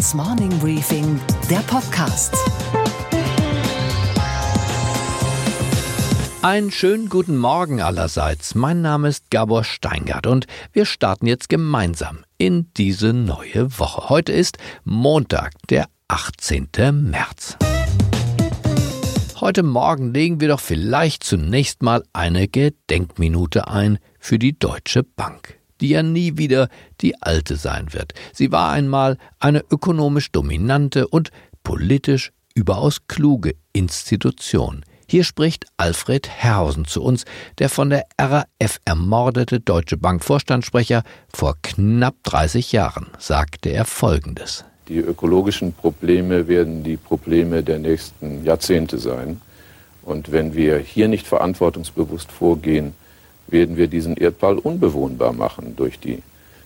Handelsblatts Morning Briefing, der Podcast. Einen schönen guten Morgen allerseits. Mein Name ist Gabor Steingart und wir starten jetzt gemeinsam in diese neue Woche. Heute ist Montag, der 18. März. Heute Morgen legen wir doch vielleicht zunächst mal eine Gedenkminute ein für die Deutsche Bank die ja nie wieder die alte sein wird. Sie war einmal eine ökonomisch dominante und politisch überaus kluge Institution. Hier spricht Alfred Herrhausen zu uns, der von der RAF ermordete Deutsche Bank Vorstandssprecher vor knapp 30 Jahren, sagte er Folgendes. Die ökologischen Probleme werden die Probleme der nächsten Jahrzehnte sein. Und wenn wir hier nicht verantwortungsbewusst vorgehen, werden wir diesen Erdball unbewohnbar machen durch die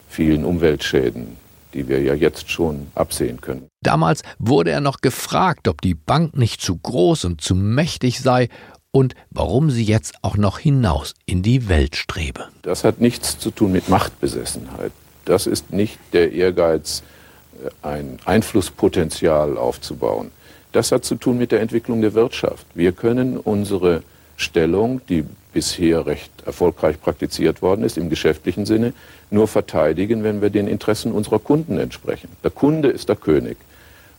vielen Umweltschäden, die wir ja jetzt schon absehen können. Damals wurde er noch gefragt, ob die Bank nicht zu groß und zu mächtig sei und warum sie jetzt auch noch hinaus in die Welt strebe. Das hat nichts zu tun mit Machtbesessenheit. Das ist nicht der Ehrgeiz, äh, ein Einflusspotenzial aufzubauen. Das hat zu tun mit der Entwicklung der Wirtschaft. Wir können unsere Stellung, die bisher recht erfolgreich praktiziert worden ist im geschäftlichen Sinne, nur verteidigen, wenn wir den Interessen unserer Kunden entsprechen. Der Kunde ist der König.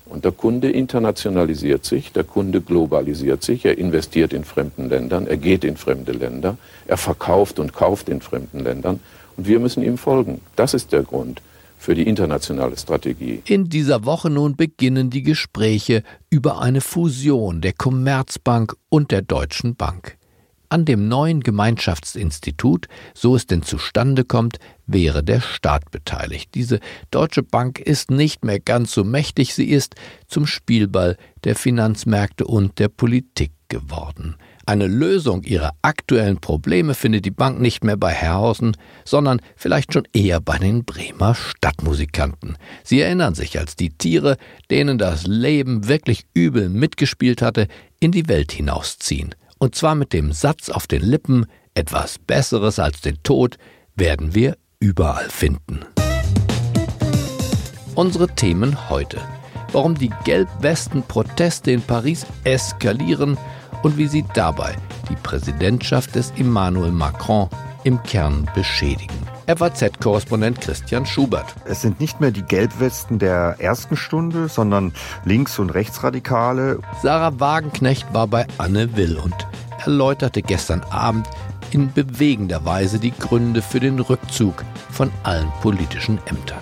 Und der Kunde internationalisiert sich, der Kunde globalisiert sich, er investiert in fremden Ländern, er geht in fremde Länder, er verkauft und kauft in fremden Ländern und wir müssen ihm folgen. Das ist der Grund für die internationale Strategie. In dieser Woche nun beginnen die Gespräche über eine Fusion der Commerzbank und der Deutschen Bank. An dem neuen Gemeinschaftsinstitut, so es denn zustande kommt, wäre der Staat beteiligt. Diese Deutsche Bank ist nicht mehr ganz so mächtig, sie ist zum Spielball der Finanzmärkte und der Politik geworden. Eine Lösung ihrer aktuellen Probleme findet die Bank nicht mehr bei Herrhausen, sondern vielleicht schon eher bei den Bremer Stadtmusikanten. Sie erinnern sich, als die Tiere, denen das Leben wirklich übel mitgespielt hatte, in die Welt hinausziehen. Und zwar mit dem Satz auf den Lippen, etwas Besseres als den Tod werden wir überall finden. Unsere Themen heute. Warum die Gelbwesten-Proteste in Paris eskalieren und wie sie dabei die Präsidentschaft des Emmanuel Macron im Kern beschädigen. FAZ-Korrespondent Christian Schubert. Es sind nicht mehr die Gelbwesten der ersten Stunde, sondern Links- und Rechtsradikale. Sarah Wagenknecht war bei Anne Will und erläuterte gestern Abend in bewegender Weise die Gründe für den Rückzug von allen politischen Ämtern.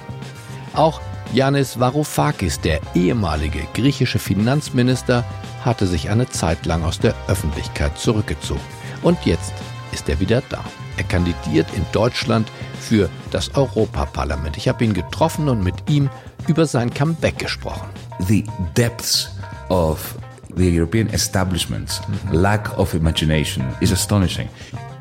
Auch Yanis Varoufakis, der ehemalige griechische Finanzminister, hatte sich eine Zeit lang aus der Öffentlichkeit zurückgezogen. Und jetzt ist er wieder da. Er kandidiert in Deutschland für das Europaparlament. Ich habe ihn getroffen und mit ihm über sein Comeback gesprochen. The depths of the European establishment's mm-hmm. lack of imagination is astonishing.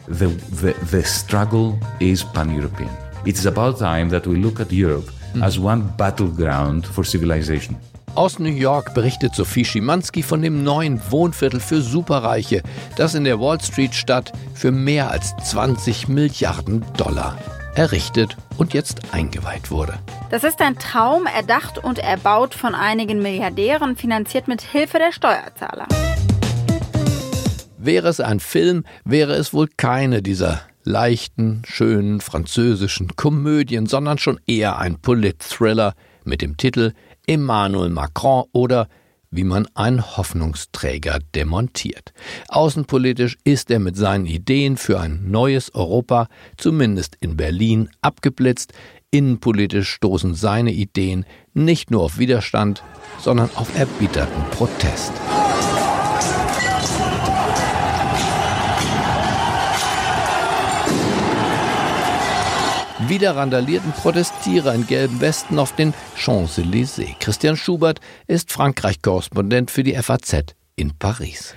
The, the, the struggle is pan-European. It is about time that we look at Europe. As one battleground for civilization. Aus New York berichtet Sophie Schimanski von dem neuen Wohnviertel für Superreiche, das in der Wall Street Stadt für mehr als 20 Milliarden Dollar errichtet und jetzt eingeweiht wurde. Das ist ein Traum, erdacht und erbaut von einigen Milliardären, finanziert mit Hilfe der Steuerzahler. Wäre es ein Film, wäre es wohl keine dieser leichten, schönen französischen Komödien, sondern schon eher ein Polit-Thriller mit dem Titel Emmanuel Macron oder wie man einen Hoffnungsträger demontiert. Außenpolitisch ist er mit seinen Ideen für ein neues Europa, zumindest in Berlin, abgeblitzt. Innenpolitisch stoßen seine Ideen nicht nur auf Widerstand, sondern auf erbitterten Protest. Wieder randalierten Protestierer in gelben Westen auf den Champs-Élysées. Christian Schubert ist Frankreich-Korrespondent für die FAZ in Paris.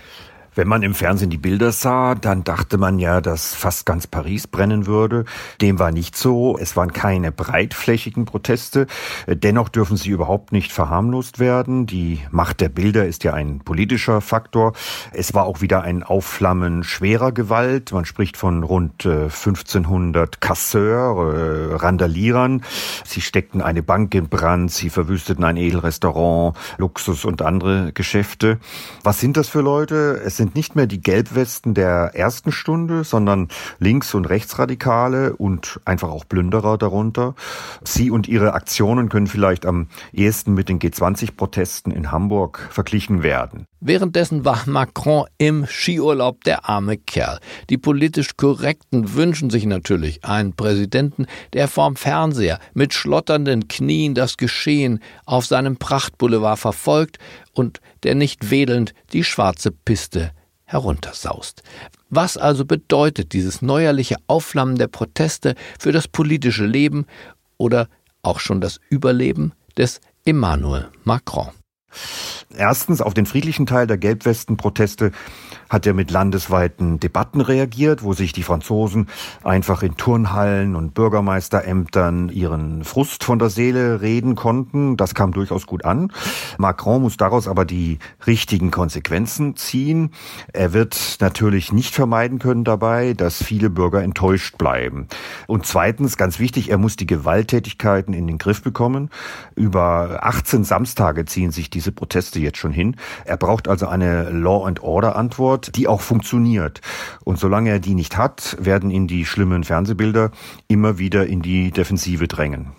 Wenn man im Fernsehen die Bilder sah, dann dachte man ja, dass fast ganz Paris brennen würde. Dem war nicht so. Es waren keine breitflächigen Proteste. Dennoch dürfen sie überhaupt nicht verharmlost werden. Die Macht der Bilder ist ja ein politischer Faktor. Es war auch wieder ein Aufflammen schwerer Gewalt. Man spricht von rund 1500 äh, Casseurs, äh, Randalierern. Sie steckten eine Bank in Brand, sie verwüsteten ein Edelrestaurant, Luxus und andere Geschäfte. Was sind das für Leute? Es sind nicht mehr die Gelbwesten der ersten Stunde, sondern Links- und Rechtsradikale und einfach auch Plünderer darunter. Sie und ihre Aktionen können vielleicht am ehesten mit den G20-Protesten in Hamburg verglichen werden. Währenddessen war Macron im Skiurlaub der arme Kerl. Die politisch Korrekten wünschen sich natürlich einen Präsidenten, der vorm Fernseher mit schlotternden Knien das Geschehen auf seinem Prachtboulevard verfolgt und der nicht wedelnd die schwarze Piste heruntersaust. Was also bedeutet dieses neuerliche Aufflammen der Proteste für das politische Leben oder auch schon das Überleben des Emmanuel Macron? Erstens, auf den friedlichen Teil der Gelbwesten-Proteste hat er mit landesweiten Debatten reagiert, wo sich die Franzosen einfach in Turnhallen und Bürgermeisterämtern ihren Frust von der Seele reden konnten. Das kam durchaus gut an. Macron muss daraus aber die richtigen Konsequenzen ziehen. Er wird natürlich nicht vermeiden können dabei, dass viele Bürger enttäuscht bleiben. Und zweitens, ganz wichtig, er muss die Gewalttätigkeiten in den Griff bekommen. Über 18 Samstage ziehen sich diese Proteste jetzt schon hin. Er braucht also eine Law and Order Antwort die auch funktioniert. Und solange er die nicht hat, werden ihn die schlimmen Fernsehbilder immer wieder in die Defensive drängen.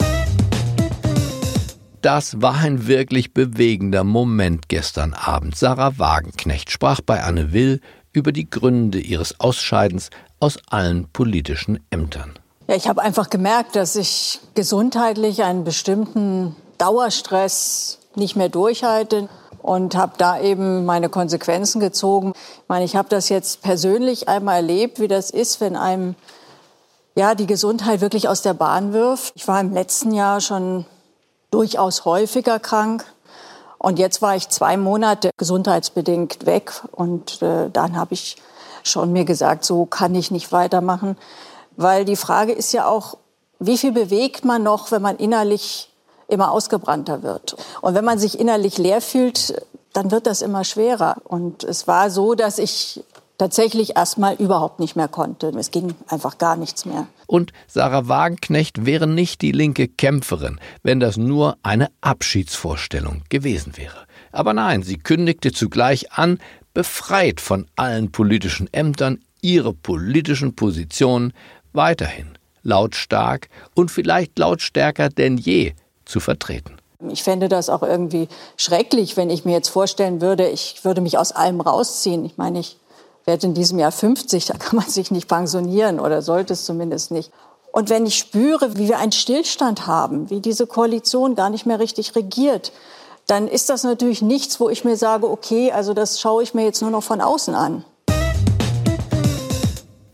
Das war ein wirklich bewegender Moment gestern Abend. Sarah Wagenknecht sprach bei Anne Will über die Gründe ihres Ausscheidens aus allen politischen Ämtern. Ja, ich habe einfach gemerkt, dass ich gesundheitlich einen bestimmten Dauerstress nicht mehr durchhalte und habe da eben meine Konsequenzen gezogen. Ich meine, ich habe das jetzt persönlich einmal erlebt, wie das ist, wenn einem ja die Gesundheit wirklich aus der Bahn wirft. Ich war im letzten Jahr schon durchaus häufiger krank und jetzt war ich zwei Monate gesundheitsbedingt weg und äh, dann habe ich schon mir gesagt, so kann ich nicht weitermachen, weil die Frage ist ja auch, wie viel bewegt man noch, wenn man innerlich immer ausgebrannter wird. Und wenn man sich innerlich leer fühlt, dann wird das immer schwerer. Und es war so, dass ich tatsächlich erstmal überhaupt nicht mehr konnte. Es ging einfach gar nichts mehr. Und Sarah Wagenknecht wäre nicht die linke Kämpferin, wenn das nur eine Abschiedsvorstellung gewesen wäre. Aber nein, sie kündigte zugleich an, befreit von allen politischen Ämtern, ihre politischen Positionen weiterhin lautstark und vielleicht lautstärker denn je zu vertreten. Ich fände das auch irgendwie schrecklich, wenn ich mir jetzt vorstellen würde, ich würde mich aus allem rausziehen. Ich meine, ich werde in diesem Jahr 50, da kann man sich nicht pensionieren oder sollte es zumindest nicht. Und wenn ich spüre, wie wir einen Stillstand haben, wie diese Koalition gar nicht mehr richtig regiert, dann ist das natürlich nichts, wo ich mir sage, okay, also das schaue ich mir jetzt nur noch von außen an.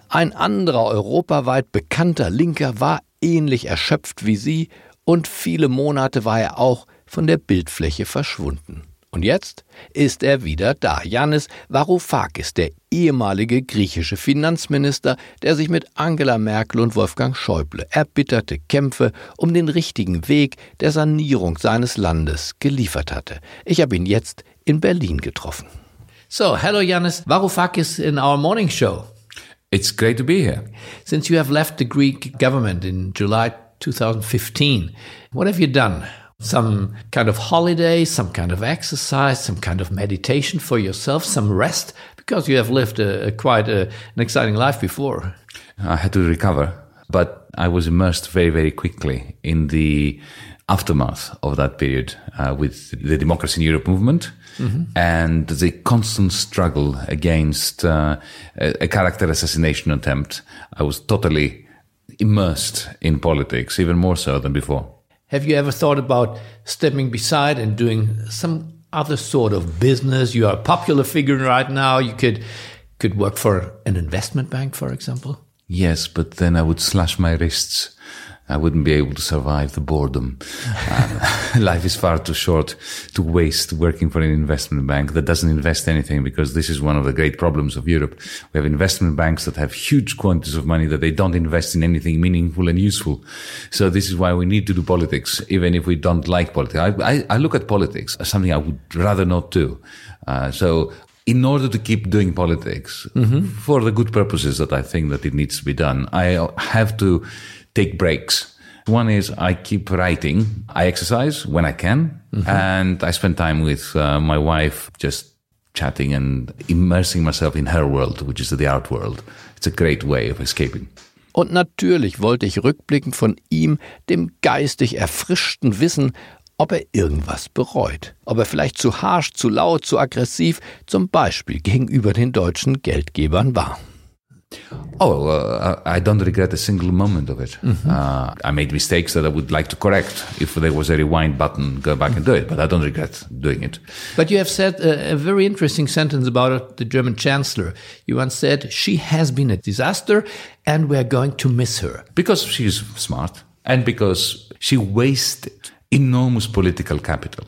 Ein anderer europaweit bekannter Linker war ähnlich erschöpft wie sie und viele Monate war er auch von der Bildfläche verschwunden. Und jetzt ist er wieder da. Yannis Varoufakis, der ehemalige griechische Finanzminister, der sich mit Angela Merkel und Wolfgang Schäuble erbitterte Kämpfe um den richtigen Weg der Sanierung seines Landes geliefert hatte. Ich habe ihn jetzt in Berlin getroffen. So, hello Yannis Varoufakis in our morning show. It's great to be here. Since you have left the Greek government in July 2015. What have you done? Some kind of holiday, some kind of exercise, some kind of meditation for yourself, some rest, because you have lived a, a quite a, an exciting life before. I had to recover, but I was immersed very, very quickly in the aftermath of that period uh, with the Democracy in Europe movement. Mm-hmm. and the constant struggle against uh, a, a, character assassination attempt. I was totally immersed in politics, even more so than before. Have you ever thought about stepping beside and doing some other sort of business? You are a popular figure right now. You could could work for an investment bank, for example. Yes, but then I would slash my wrists I wouldn't be able to survive the boredom. Uh, life is far too short to waste working for an investment bank that doesn't invest anything because this is one of the great problems of Europe. We have investment banks that have huge quantities of money that they don't invest in anything meaningful and useful. So this is why we need to do politics, even if we don't like politics. I, I, I look at politics as something I would rather not do. Uh, so in order to keep doing politics mm-hmm. for the good purposes that I think that it needs to be done, I have to take breaks One is I keep writing. I exercise when I can, and I spend time with uh, my wife, just chatting and immersing myself in her world, which is the art world. It's a great way of escaping. Und natürlich wollte ich rückblickend von ihm, dem geistig erfrischten Wissen, ob er irgendwas bereut. Ob er vielleicht zu harsch, zu laut, zu aggressiv, zum Beispiel gegenüber den deutschen Geldgebern war. Oh, uh, I don't regret a single moment of it. Uh, I made mistakes that I would like to correct. If there was a rewind button, go back and do it. But I don't regret doing it. But you have said a, a very interesting sentence about the German Chancellor. You once said, She has been a disaster and we're going to miss her. Because she's smart and because she wasted enormous political capital.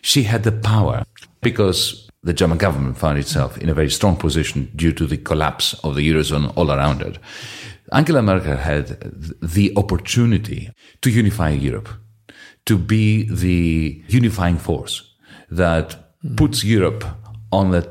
She had the power because the German government found itself in a very strong position due to the collapse of the Eurozone all around it. Angela Merkel had the opportunity to unify Europe, to be the unifying force that puts Europe on the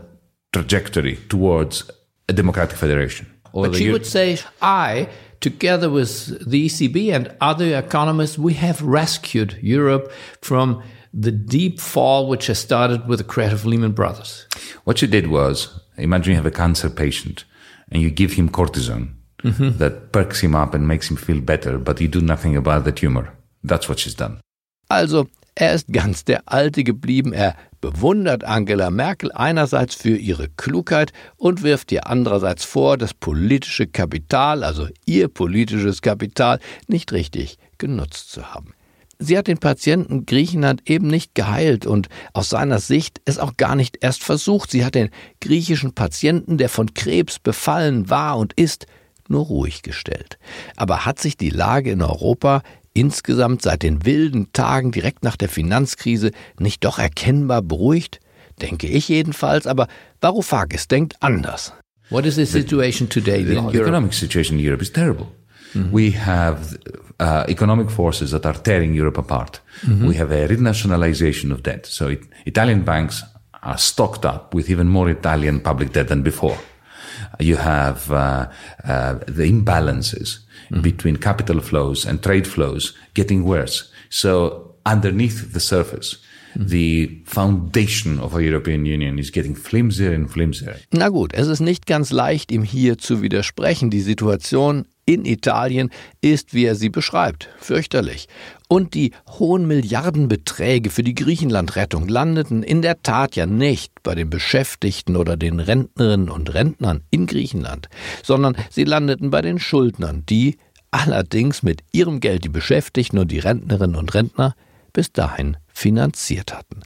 trajectory towards a democratic federation. Or But she Eu- would say, I, together with the ECB and other economists, we have rescued Europe from the deep fall which has started with the crash of Lehman Brothers. What she did was imagine you have a cancer patient and you give him cortisone that perks him up and makes him feel better, but you do nothing about the tumor. That's what she's done. Also, er ist ganz der Alte geblieben. Er bewundert Angela Merkel einerseits für ihre Klugheit und wirft ihr andererseits vor, das politische Kapital, also ihr politisches Kapital, nicht richtig genutzt zu haben. Sie hat den Patienten Griechenland eben nicht geheilt und aus seiner Sicht es auch gar nicht erst versucht. Sie hat den griechischen Patienten, der von Krebs befallen war und ist, nur ruhig gestellt. Aber hat sich die Lage in Europa insgesamt seit den wilden Tagen direkt nach der Finanzkrise nicht doch erkennbar beruhigt? Denke ich jedenfalls, aber Varoufakis denkt anders. What is the situation today in The Europe? economic situation in Europe is terrible. We have uh, economic forces that are tearing Europe apart. We have a renationalization of debt. So it, Italian banks are stocked up with even more Italian public debt than before. You have uh, uh, the imbalances between capital flows and trade flows getting worse. So underneath the surface, the foundation of our European Union is getting flimsier and flimsier. Na gut, es ist nicht ganz leicht, ihm hier zu widersprechen. Die Situation in Italien ist, wie er sie beschreibt, fürchterlich. Und die hohen Milliardenbeträge für die Griechenlandrettung landeten in der Tat ja nicht bei den Beschäftigten oder den Rentnerinnen und Rentnern in Griechenland, sondern sie landeten bei den Schuldnern, die allerdings mit ihrem Geld die Beschäftigten und die Rentnerinnen und Rentner bis dahin finanziert hatten.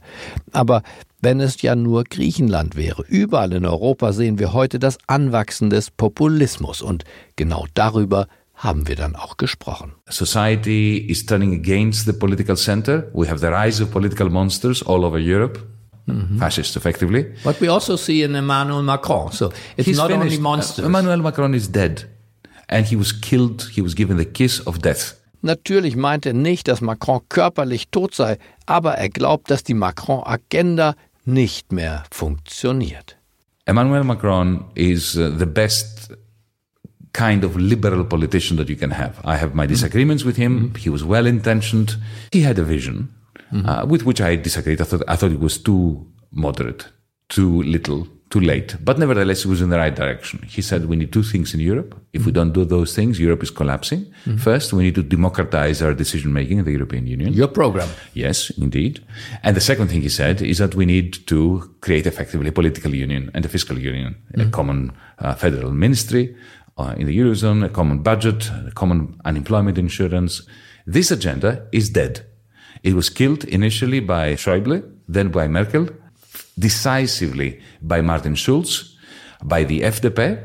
Aber wenn es ja nur Griechenland wäre, überall in Europa sehen wir heute das Anwachsen des Populismus und genau darüber haben wir dann auch gesprochen. society is turning against the political center. We have the rise of political monsters all over Europe, fascists effectively. What we also see in Emmanuel Macron, so it's He's not only finished. monsters. Uh, Emmanuel Macron is dead. And he was killed, he was given the kiss of death. Natürlich meint er nicht, dass Macron körperlich tot sei, aber er glaubt, dass die Macron-Agenda nicht mehr funktioniert. Emmanuel Macron is uh, the best kind of liberal politician that you can have. I have my disagreements with him. He was well intentioned. He had a vision uh, with which I disagreed. I thought, I thought it was too moderate, too little, too late. But nevertheless, it was in the right direction. He said, we need two things in Europe. If we don't do those things, Europe is collapsing. First, we need to democratize our decision making in the European Union. Your program. Yes, indeed. And the second thing he said is that we need to create effectively a political union and a fiscal union, a common uh, federal ministry uh, in the Eurozone, a common budget, a common unemployment insurance. This agenda is dead. It was killed initially by Schäuble, then by Merkel, decisively by Martin Schulz, by the FDP,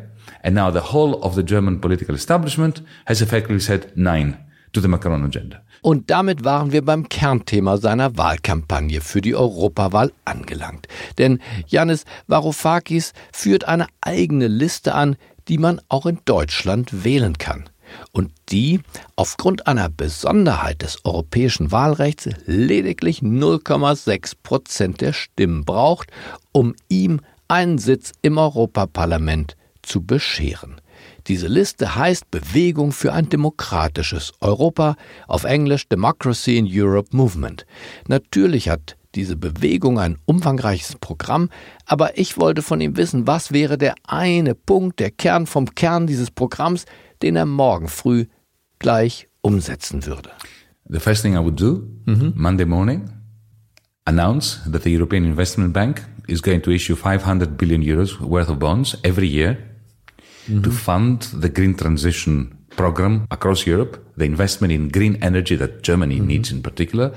and now the whole of the German political establishment has effectively said nein to the Macron agenda. Und damit waren wir beim Kernthema seiner Wahlkampagne für die Europawahl angelangt. Denn Janis Varoufakis führt eine eigene Liste an, die man auch in Deutschland wählen kann. Und die aufgrund einer Besonderheit des europäischen Wahlrechts lediglich 0,6 Prozent der Stimmen braucht, um ihm einen Sitz im Europaparlament zu bescheren. Diese Liste heißt Bewegung für ein demokratisches Europa, auf Englisch Democracy in Europe Movement. Natürlich hat diese Bewegung ein umfangreiches Programm, aber ich wollte von ihm wissen, was wäre der eine Punkt, der Kern vom Kern dieses Programms, den er morgen früh gleich umsetzen würde. The first thing I would do mhm. Monday morning, announce that the European Investment Bank is going to issue 500 billion euros worth of bonds every year to mhm. fund the green transition program across Europe, the investment in green energy that Germany mhm. needs in particular,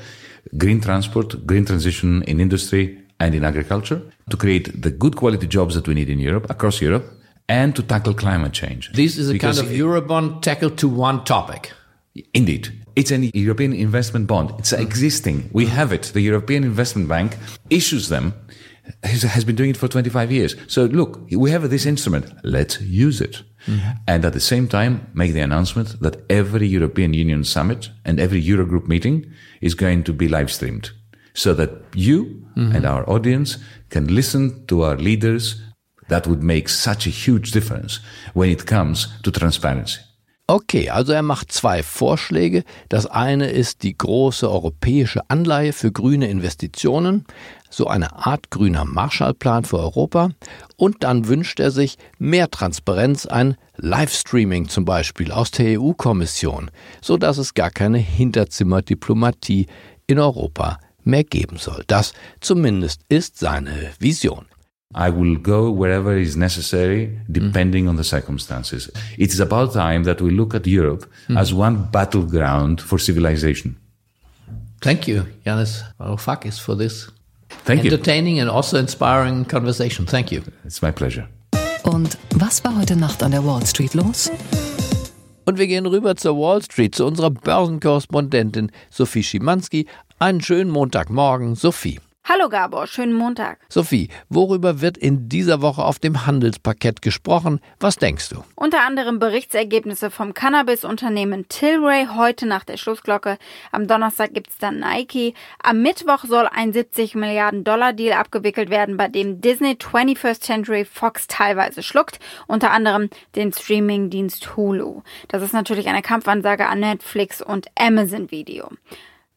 green transport, green transition in industry and in agriculture, to create the good quality jobs that we need in Europe, across Europe, and to tackle climate change. This is a Because kind of Eurobond tackled to one topic. Indeed. It's an European investment bond. It's mm. existing. We mm. have it. The European Investment Bank issues them, has, has been doing it for 25 years. So look, we have this instrument. Let's use it. Mm-hmm. And at the same time, make the announcement that every European Union summit and every Eurogroup meeting is going to be live streamed so that you mm-hmm. and our audience can listen to our leaders. That would make such a huge difference when it comes to transparency. Okay, also er macht zwei Vorschläge. Das eine ist die große europäische Anleihe für grüne Investitionen, so eine Art grüner Marshallplan für Europa. Und dann wünscht er sich mehr Transparenz, ein Livestreaming zum Beispiel aus der EU-Kommission, so dass es gar keine Hinterzimmerdiplomatie in Europa mehr geben soll. Das zumindest ist seine Vision. I will go wherever is necessary, depending on the circumstances. It is about time that we look at Europe hmm. as one battleground for civilization. Thank you, Yanis Varoufakis, for this Thank you. entertaining and also inspiring conversation. Thank you. It's my pleasure. Und was war heute Nacht an der Wall Street los? Und wir gehen rüber zur Wall Street, zu unserer Börsenkorrespondentin Sophie Schimanski. Einen schönen Montagmorgen, Sophie. Hallo Gabor, schönen Montag. Sophie, worüber wird in dieser Woche auf dem Handelsparkett gesprochen? Was denkst du? Unter anderem Berichtsergebnisse vom Cannabis-Unternehmen Tilray heute nach der Schlussglocke. Am Donnerstag gibt's dann Nike. Am Mittwoch soll ein 70 Milliarden Dollar Deal abgewickelt werden, bei dem Disney 21st Century Fox teilweise schluckt. Unter anderem den Streamingdienst Hulu. Das ist natürlich eine Kampfansage an Netflix und Amazon Video.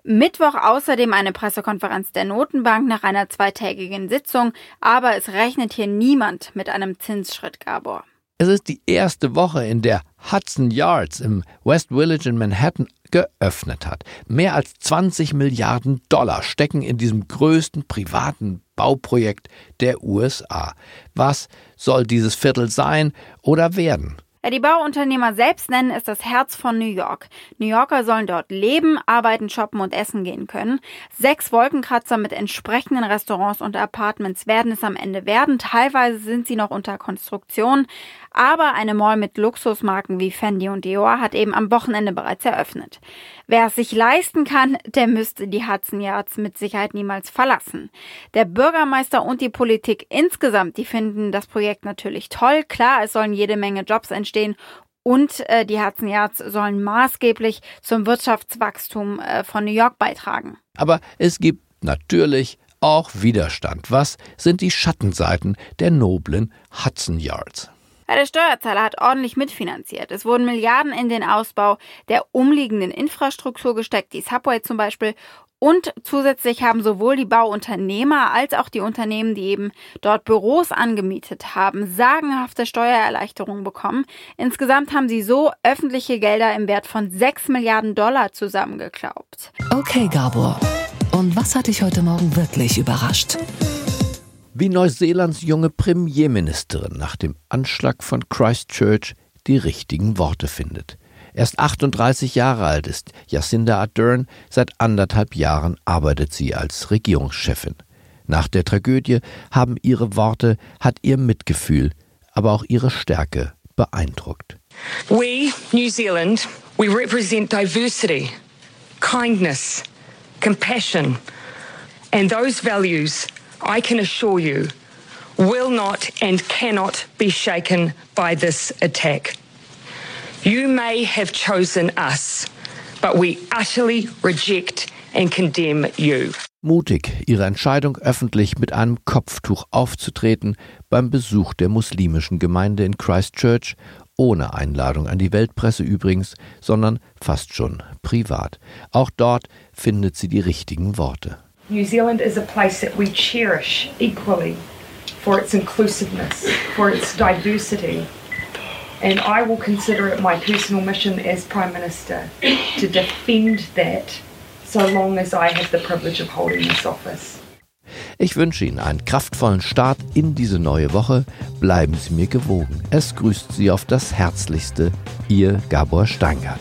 Mittwoch außerdem eine Pressekonferenz der Notenbank nach einer zweitägigen Sitzung, aber es rechnet hier niemand mit einem Zinsschritt, Gabor. Es ist die erste Woche, in der Hudson Yards im West Village in Manhattan geöffnet hat. Mehr als 20 Milliarden Dollar stecken in diesem größten privaten Bauprojekt der USA. Was soll dieses Viertel sein oder werden? Die Bauunternehmer selbst nennen es das Herz von New York. New Yorker sollen dort leben, arbeiten, shoppen und essen gehen können. Sechs Wolkenkratzer mit entsprechenden Restaurants und Apartments werden es am Ende werden. Teilweise sind sie noch unter Konstruktion. Aber eine Mall mit Luxusmarken wie Fendi und Dior hat eben am Wochenende bereits eröffnet. Wer es sich leisten kann, der müsste die Hudson Yards mit Sicherheit niemals verlassen. Der Bürgermeister und die Politik insgesamt, die finden das Projekt natürlich toll. Klar, es sollen jede Menge Jobs entstehen und äh, die Hudson Yards sollen maßgeblich zum Wirtschaftswachstum äh, von New York beitragen. Aber es gibt natürlich auch Widerstand. Was sind die Schattenseiten der noblen Hudson Yards? Ja, der Steuerzahler hat ordentlich mitfinanziert. Es wurden Milliarden in den Ausbau der umliegenden Infrastruktur gesteckt, die Subway zum Beispiel. Und zusätzlich haben sowohl die Bauunternehmer als auch die Unternehmen, die eben dort Büros angemietet haben, sagenhafte Steuererleichterungen bekommen. Insgesamt haben sie so öffentliche Gelder im Wert von 6 Milliarden Dollar zusammengeklaubt. Okay, Gabor. Und was hat dich heute Morgen wirklich überrascht? Wie Neuseelands junge Premierministerin nach dem Anschlag von Christchurch die richtigen Worte findet. Erst 38 Jahre alt ist Jacinda Ardern, seit anderthalb Jahren arbeitet sie als Regierungschefin. Nach der Tragödie haben ihre Worte, hat ihr Mitgefühl, aber auch ihre Stärke beeindruckt. We, New Zealand, we represent diversity, kindness, compassion, and those values, I can assure you, will not and cannot be shaken by this attack. You may have chosen us, but we utterly reject and condemn you. Mutig, ihre Entscheidung öffentlich mit einem Kopftuch aufzutreten beim Besuch der muslimischen Gemeinde in Christchurch ohne Einladung an die Weltpresse übrigens, sondern fast schon privat. Auch dort findet sie die richtigen Worte. New Zealand is a place that we cherish equally for its inclusiveness, for its diversity. And I will consider it my personal mission as Prime Minister to defend that so long as I have the privilege of holding this office. Ich wünsche Ihnen einen kraftvollen Start in diese neue Woche. Bleiben Sie mir gewogen. Es grüßt Sie auf das Herzlichste, Ihr Gabor Steingart.